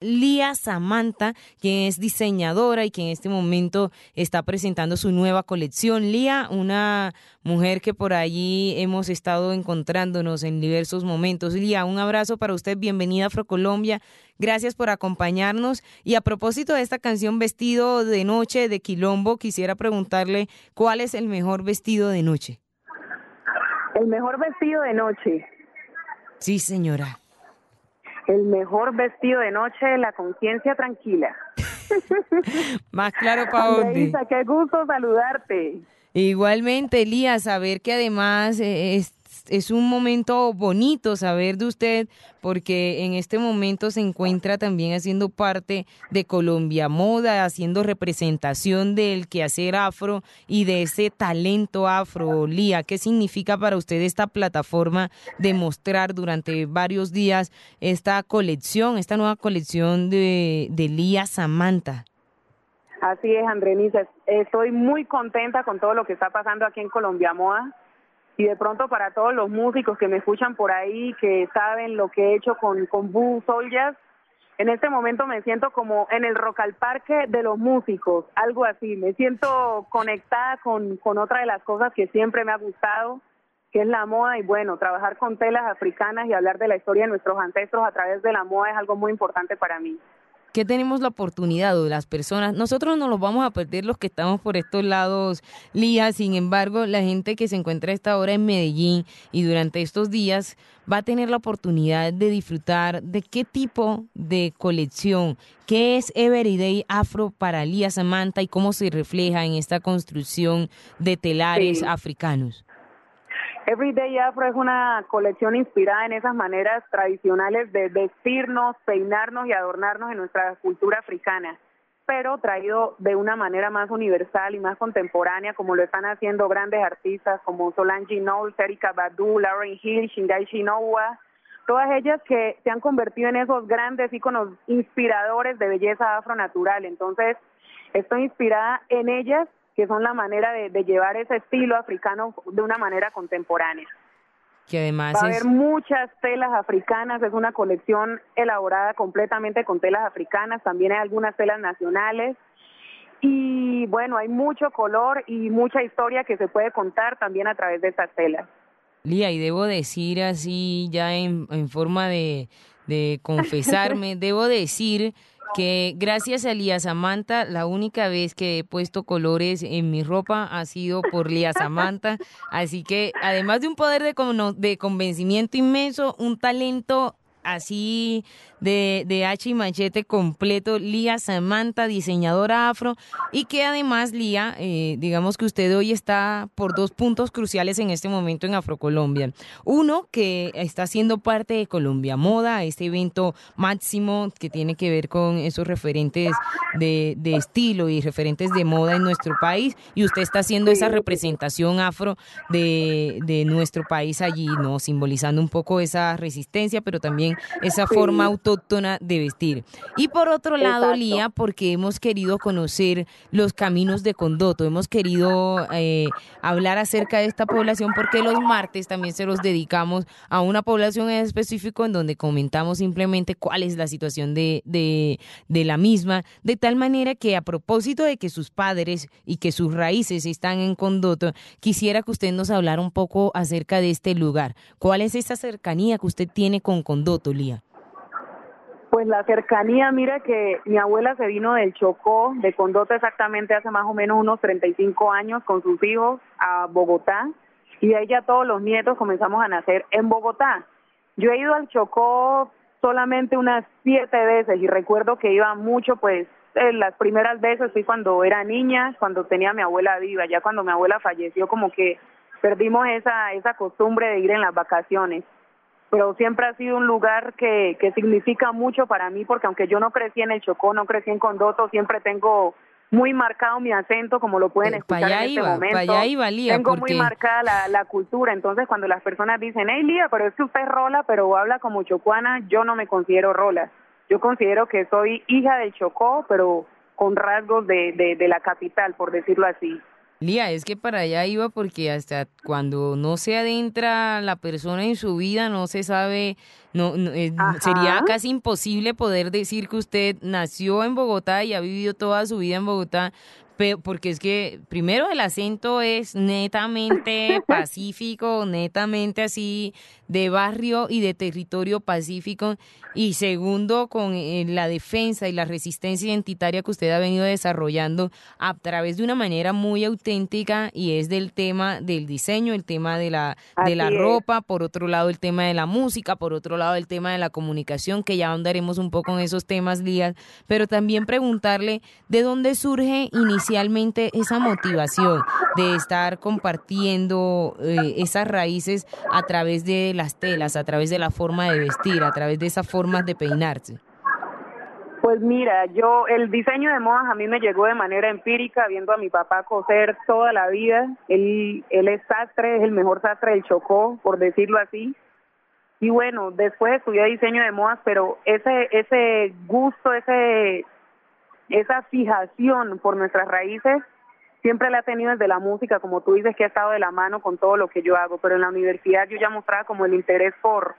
Lía Samantha, quien es diseñadora y que en este momento está presentando su nueva colección. Lía, una mujer que por allí hemos estado encontrándonos en diversos momentos. Lía, un abrazo para usted, bienvenida a Afrocolombia. Gracias por acompañarnos. Y a propósito de esta canción Vestido de Noche de Quilombo, quisiera preguntarle cuál es el mejor vestido de noche. El mejor vestido de noche. Sí, señora. El mejor vestido de noche, la conciencia tranquila. Más claro para dónde. qué gusto saludarte. Igualmente, Elías, saber que además eh, es es un momento bonito saber de usted porque en este momento se encuentra también haciendo parte de Colombia Moda, haciendo representación del quehacer afro y de ese talento afro. Lía, ¿qué significa para usted esta plataforma de mostrar durante varios días esta colección, esta nueva colección de, de Lía Samantha? Así es, Andrenice. Estoy muy contenta con todo lo que está pasando aquí en Colombia Moda y de pronto para todos los músicos que me escuchan por ahí, que saben lo que he hecho con, con Boo Soldiers, en este momento me siento como en el Rock al Parque de los músicos, algo así. Me siento conectada con, con otra de las cosas que siempre me ha gustado, que es la moda. Y bueno, trabajar con telas africanas y hablar de la historia de nuestros ancestros a través de la moda es algo muy importante para mí que tenemos la oportunidad de las personas, nosotros no los vamos a perder los que estamos por estos lados, Lía, sin embargo, la gente que se encuentra a esta hora en Medellín y durante estos días va a tener la oportunidad de disfrutar de qué tipo de colección, qué es Everyday Afro para Lía Samantha y cómo se refleja en esta construcción de telares africanos. Everyday Afro es una colección inspirada en esas maneras tradicionales de vestirnos, peinarnos y adornarnos en nuestra cultura africana, pero traído de una manera más universal y más contemporánea, como lo están haciendo grandes artistas como Solange Knowles, Erika Badu, Lauren Hill, Shingai Shinowa, todas ellas que se han convertido en esos grandes íconos inspiradores de belleza afronatural. Entonces, estoy inspirada en ellas que son la manera de, llevar ese estilo africano de una manera contemporánea. Que además Va a haber muchas telas africanas, es una colección elaborada completamente con telas africanas, también hay algunas telas nacionales y bueno, hay mucho color y mucha historia que se puede contar también a través de estas telas. Lía, y debo decir así ya en, en forma de, de confesarme, debo decir que gracias a Lía Samantha, la única vez que he puesto colores en mi ropa ha sido por Lía Samantha. Así que además de un poder de, de convencimiento inmenso, un talento así de, de H y Machete completo, Lía Samantha, diseñadora afro, y que además, Lía, eh, digamos que usted hoy está por dos puntos cruciales en este momento en Afrocolombia. Uno, que está siendo parte de Colombia Moda, este evento máximo que tiene que ver con esos referentes de, de estilo y referentes de moda en nuestro país, y usted está haciendo esa representación afro de, de nuestro país allí, ¿no? Simbolizando un poco esa resistencia, pero también esa forma autóctona de vestir. Y por otro lado, Lía, porque hemos querido conocer los caminos de Condoto, hemos querido eh, hablar acerca de esta población porque los martes también se los dedicamos a una población en específico en donde comentamos simplemente cuál es la situación de, de, de la misma, de tal manera que a propósito de que sus padres y que sus raíces están en Condoto, quisiera que usted nos hablara un poco acerca de este lugar. ¿Cuál es esa cercanía que usted tiene con Condoto? Pues la cercanía, mira que mi abuela se vino del Chocó, de Condoto exactamente hace más o menos unos 35 años con sus hijos a Bogotá y de ahí ya todos los nietos comenzamos a nacer en Bogotá. Yo he ido al Chocó solamente unas siete veces y recuerdo que iba mucho pues las primeras veces fui cuando era niña, cuando tenía a mi abuela viva, ya cuando mi abuela falleció como que perdimos esa, esa costumbre de ir en las vacaciones pero siempre ha sido un lugar que, que significa mucho para mí, porque aunque yo no crecí en el Chocó, no crecí en Condoto, siempre tengo muy marcado mi acento, como lo pueden escuchar en este momento. tengo muy marcada la, la, cultura, entonces cuando las personas dicen, hey Lía, pero es que usted es rola, pero habla como chocuana, yo no me considero rola. Yo considero que soy hija del Chocó, pero con rasgos de, de, de la capital, por decirlo así. Lía, es que para allá iba porque hasta cuando no se adentra la persona en su vida, no se sabe, no, eh, sería casi imposible poder decir que usted nació en Bogotá y ha vivido toda su vida en Bogotá, porque es que primero el acento es netamente pacífico, netamente así de barrio y de territorio pacífico. Y segundo con eh, la defensa y la resistencia identitaria que usted ha venido desarrollando a través de una manera muy auténtica y es del tema del diseño, el tema de la de la ropa, por otro lado el tema de la música, por otro lado el tema de la comunicación que ya andaremos un poco en esos temas Lías, pero también preguntarle de dónde surge inicialmente esa motivación de estar compartiendo eh, esas raíces a través de las telas, a través de la forma de vestir, a través de esas formas de peinarse? Pues mira, yo el diseño de modas a mí me llegó de manera empírica, viendo a mi papá coser toda la vida. Él, él es sastre, es el mejor sastre del Chocó, por decirlo así. Y bueno, después estudié diseño de modas, pero ese ese gusto, ese esa fijación por nuestras raíces siempre la he tenido desde la música, como tú dices, que ha estado de la mano con todo lo que yo hago, pero en la universidad yo ya mostraba como el interés por,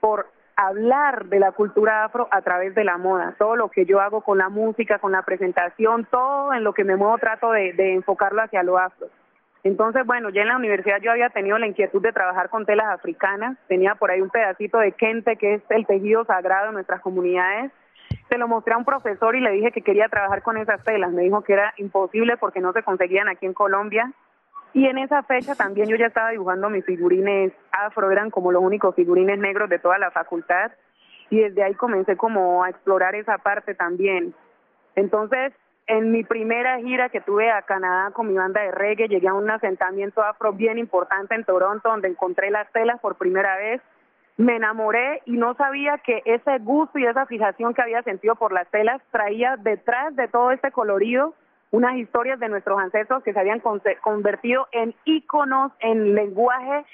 por hablar de la cultura afro a través de la moda, todo lo que yo hago con la música, con la presentación, todo en lo que me muevo trato de, enfocarlo hacia lo afro. Entonces, bueno, ya en la universidad yo había tenido la inquietud de trabajar con telas africanas, tenía por ahí un pedacito de kente, que es el tejido sagrado de nuestras comunidades, se lo mostré a un profesor y le dije que quería trabajar con esas telas. Me dijo que era imposible porque no se conseguían aquí en Colombia. Y en esa fecha también yo ya estaba dibujando mis figurines afro, eran como los únicos figurines negros de toda la facultad. Y desde ahí comencé como a explorar esa parte también. Entonces, en mi primera gira que tuve a Canadá con mi banda de reggae, llegué a un asentamiento afro bien importante en Toronto, donde encontré las telas por primera vez me enamoré y no sabía que ese gusto y esa fijación que había sentido por las telas traía detrás de todo este colorido unas historias de nuestros ancestros que se habían convertido en íconos, en lenguaje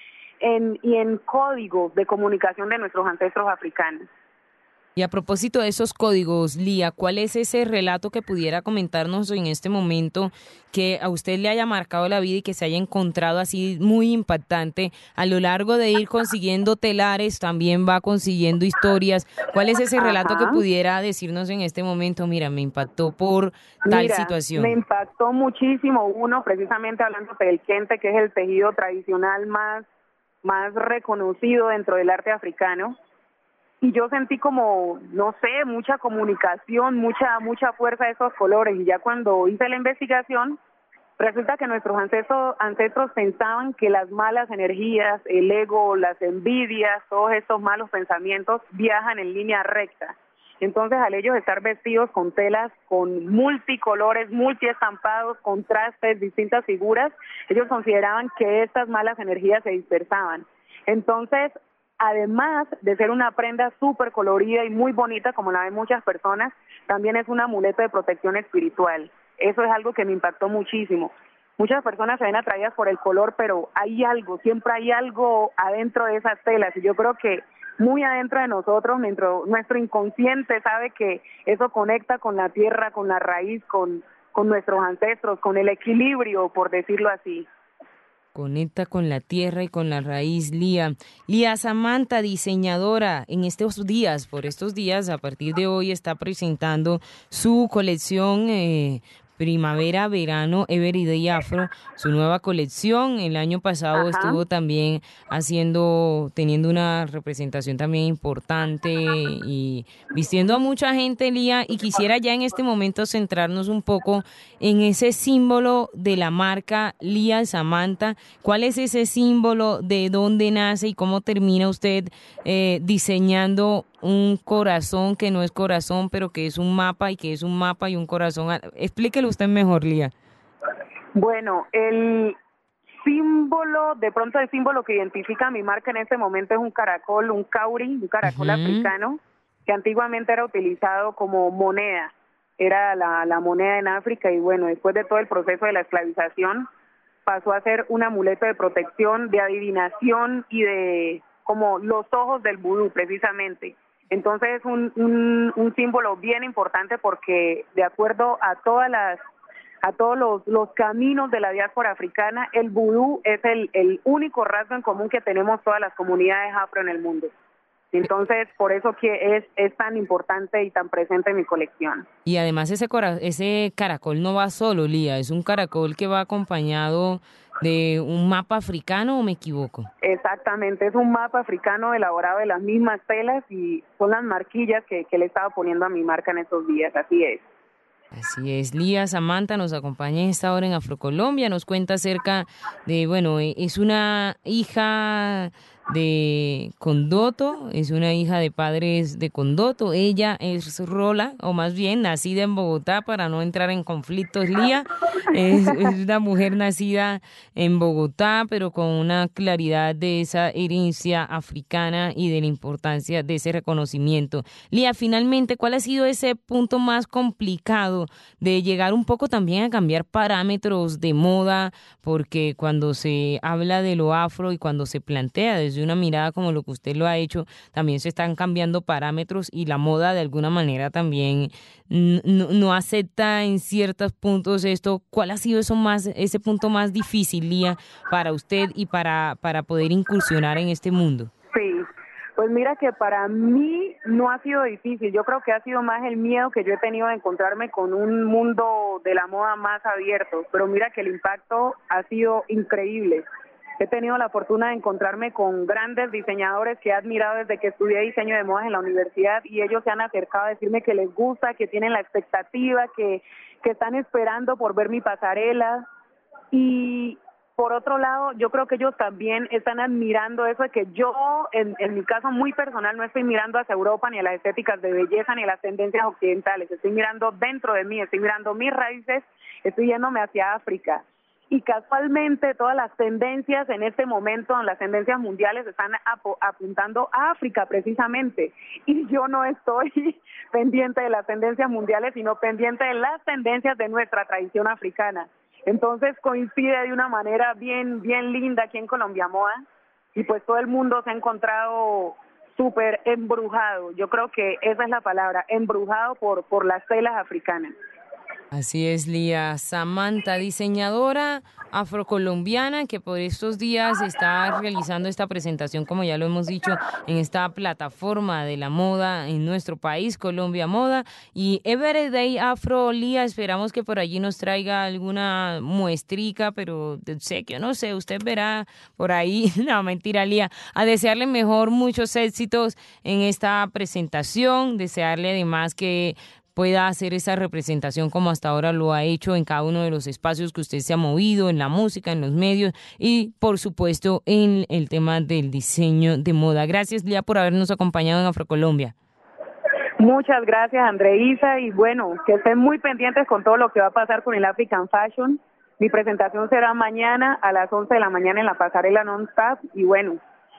en, y en códigos de comunicación de nuestros ancestros africanos. Y a propósito de esos códigos, Lía, ¿cuál es ese relato que pudiera comentarnos en este momento que a usted le haya marcado la vida y que se haya encontrado así muy impactante a lo largo de ir consiguiendo telares, también va consiguiendo historias? ¿Cuál es ese relato que pudiera decirnos en este momento? Mira, me impactó por tal situación. Me impactó muchísimo uno, precisamente hablando del kente, que es el tejido tradicional más, más reconocido dentro del arte africano y yo sentí como, no sé, mucha comunicación, mucha, mucha fuerza de esos colores. Y ya cuando hice la investigación, resulta que nuestros ancestros, ancestros pensaban que las malas energías, el ego, las envidias, todos estos malos pensamientos viajan en línea recta. Entonces, al ellos estar vestidos con telas con multicolores, multiestampados, contrastes, distintas figuras, ellos consideraban que estas malas energías se dispersaban. Entonces, además de ser una prenda súper colorida y muy bonita, como la ven muchas personas, también es un amuleto de protección espiritual. Eso es algo que me impactó muchísimo. Muchas personas se ven atraídas por el color, pero hay algo, siempre hay algo adentro de esas telas. Y yo creo que muy adentro de nosotros, nuestro, nuestro inconsciente sabe que eso conecta con la tierra, con la raíz, con, con nuestros ancestros, con el equilibrio, por decirlo así. Conecta con la tierra y con la raíz, Lía. Lía Samantha, diseñadora, en estos días, por estos días, a partir de hoy, está presentando su colección eh, Primavera, Verano, Everyday Afro, su nueva colección. El año pasado estuvo también haciendo, teniendo una representación también importante y vistiendo a mucha gente, Lía. Y quisiera ya en este momento centrarnos un poco en ese símbolo de la marca Lía Samantha. ¿Cuál es ese símbolo? ¿De dónde nace y cómo termina usted eh, diseñando un corazón que no es corazón, pero que es un mapa y que es un mapa y un corazón. Explíquelo usted mejor, Lía. Bueno, el símbolo, de pronto el símbolo que identifica mi marca en este momento es un caracol, un cauri, un caracol africano, que antiguamente era utilizado como moneda, era la, la moneda en África y bueno, después de todo el proceso de la esclavización, pasó a ser un amuleto de protección, de adivinación y de como los ojos del vudú precisamente. Entonces es un, un, símbolo bien importante porque de acuerdo a todas las a todos los, los caminos de la diáspora africana, el vudú es el, el único rasgo en común que tenemos todas las comunidades afro en el mundo. Entonces, por eso que es, es tan importante y tan presente en mi colección. Y además ese, ese caracol no va solo, Lía, es un caracol que va acompañado de un mapa africano o me equivoco? Exactamente, es un mapa africano elaborado de las mismas telas y son las marquillas que, que le estaba poniendo a mi marca en estos días, así es. Así es, Lía Samantha nos acompaña en esta hora en Afrocolombia, nos cuenta acerca de, bueno, es una hija de Condoto, es una hija de padres de Condoto. Ella es Rola, o más bien nacida en Bogotá para no entrar en conflictos, Lía. Es, una mujer nacida en Bogotá, pero con una claridad de esa herencia africana y de la importancia de ese reconocimiento. Lía, finalmente, ¿cuál ha sido ese punto más complicado de llegar un poco también a cambiar parámetros de moda? Porque cuando se habla de lo afro y cuando se plantea desde una mirada como lo que usted lo ha hecho, también se están cambiando parámetros y la moda de alguna manera también no, acepta en ciertos puntos esto. ¿Cuál ha sido eso más, ese punto más difícil, Lía, para usted y para, para poder incursionar en este mundo? Sí, pues mira que para mí no ha sido difícil, yo creo que ha sido más el miedo que yo he tenido de encontrarme con un mundo de la moda más abierto, pero mira que el impacto ha sido increíble. He tenido la fortuna de encontrarme con grandes diseñadores que he admirado desde que estudié diseño de modas en la universidad y ellos se han acercado a decirme que les gusta, que tienen la expectativa, que, que están esperando por ver mi pasarela. Y por otro lado, yo creo que ellos también están admirando eso de que yo, en, en mi caso muy personal, no estoy mirando hacia Europa ni a las estéticas de belleza ni a las tendencias occidentales, estoy mirando dentro de mí, estoy mirando mis raíces, estoy yéndome hacia África y casualmente todas las tendencias en este momento, las tendencias mundiales están apuntando a África precisamente y yo no estoy pendiente de las tendencias mundiales, sino pendiente de las tendencias de nuestra tradición africana. Entonces coincide de una manera bien bien linda aquí en Colombia Moda y pues todo el mundo se ha encontrado súper embrujado. Yo creo que esa es la palabra, embrujado por por las telas africanas. Así es, Lía. Samantha, diseñadora afrocolombiana que por estos días está realizando esta presentación, como ya lo hemos dicho, en esta plataforma de la moda en nuestro país, Colombia Moda. Y Everyday Afro, Lía, esperamos que por allí nos traiga alguna muestrica, pero sé que no sé, usted verá por ahí, no, mentira, Lía, a desearle mejor muchos éxitos en esta presentación, desearle además que pueda hacer esa representación como hasta ahora lo ha hecho en cada uno de los espacios que usted se ha movido, en la música, en los medios y por supuesto en el tema del diseño de moda. Gracias Lía por habernos acompañado en Afrocolombia. Muchas gracias Andreisa y bueno, que estén muy pendientes con todo lo que va a pasar con el African Fashion. Mi presentación será mañana a las 11 de la mañana en la pasarela non-stop y bueno,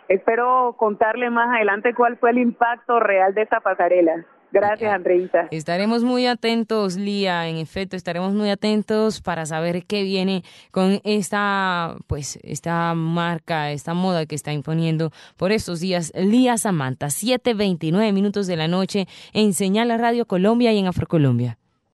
espero contarle más adelante cuál fue el impacto real de esta pasarela. Gracias, Andreita. Estaremos muy atentos, Lía. En efecto, estaremos muy atentos para saber qué viene con esta, pues, esta marca, esta moda que está imponiendo por estos días. Lía Samantha, 7:29 minutos de la noche en Señal Radio Colombia y en Afrocolombia.